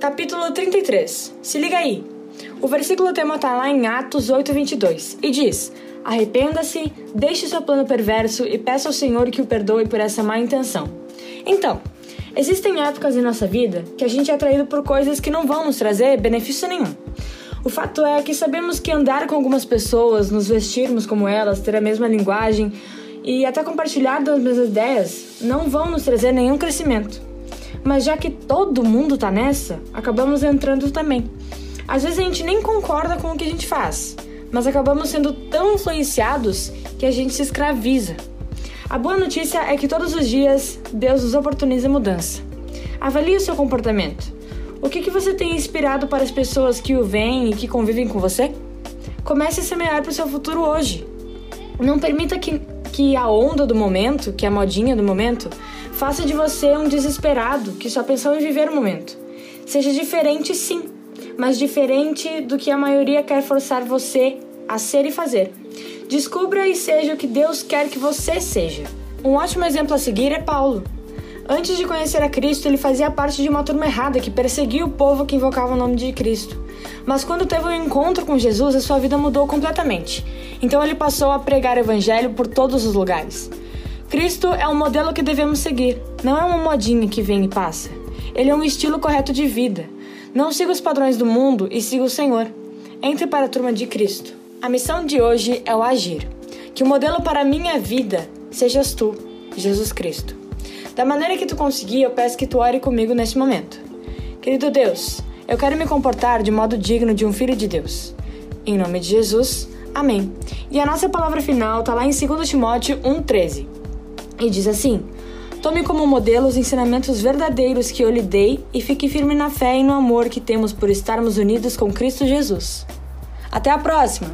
Capítulo 33. Se liga aí. O versículo tema está lá em Atos 8:22 e diz: Arrependa-se, deixe seu plano perverso e peça ao Senhor que o perdoe por essa má intenção. Então, existem épocas em nossa vida que a gente é atraído por coisas que não vão nos trazer benefício nenhum. O fato é que sabemos que andar com algumas pessoas, nos vestirmos como elas, ter a mesma linguagem e até compartilhar das mesmas ideias não vão nos trazer nenhum crescimento. Mas já que todo mundo tá nessa, acabamos entrando também. Às vezes a gente nem concorda com o que a gente faz, mas acabamos sendo tão influenciados que a gente se escraviza. A boa notícia é que todos os dias Deus nos oportuniza mudança. Avalie o seu comportamento. O que, que você tem inspirado para as pessoas que o veem e que convivem com você? Comece a semear para o seu futuro hoje. Não permita que, que a onda do momento, que a modinha do momento, faça de você um desesperado que só pensou em viver o momento. Seja diferente, sim, mas diferente do que a maioria quer forçar você a ser e fazer. Descubra e seja o que Deus quer que você seja. Um ótimo exemplo a seguir é Paulo. Antes de conhecer a Cristo, ele fazia parte de uma turma errada que perseguia o povo que invocava o nome de Cristo. Mas quando teve um encontro com Jesus, a sua vida mudou completamente. Então ele passou a pregar o evangelho por todos os lugares. Cristo é um modelo que devemos seguir, não é uma modinha que vem e passa. Ele é um estilo correto de vida. Não siga os padrões do mundo e siga o Senhor. Entre para a turma de Cristo. A missão de hoje é o agir. Que o modelo para a minha vida sejas tu, Jesus Cristo. Da maneira que tu conseguir, eu peço que tu ore comigo neste momento. Querido Deus, eu quero me comportar de modo digno de um filho de Deus. Em nome de Jesus, amém. E a nossa palavra final está lá em 2 Timóteo 1,13. E diz assim: Tome como modelo os ensinamentos verdadeiros que eu lhe dei e fique firme na fé e no amor que temos por estarmos unidos com Cristo Jesus. Até a próxima!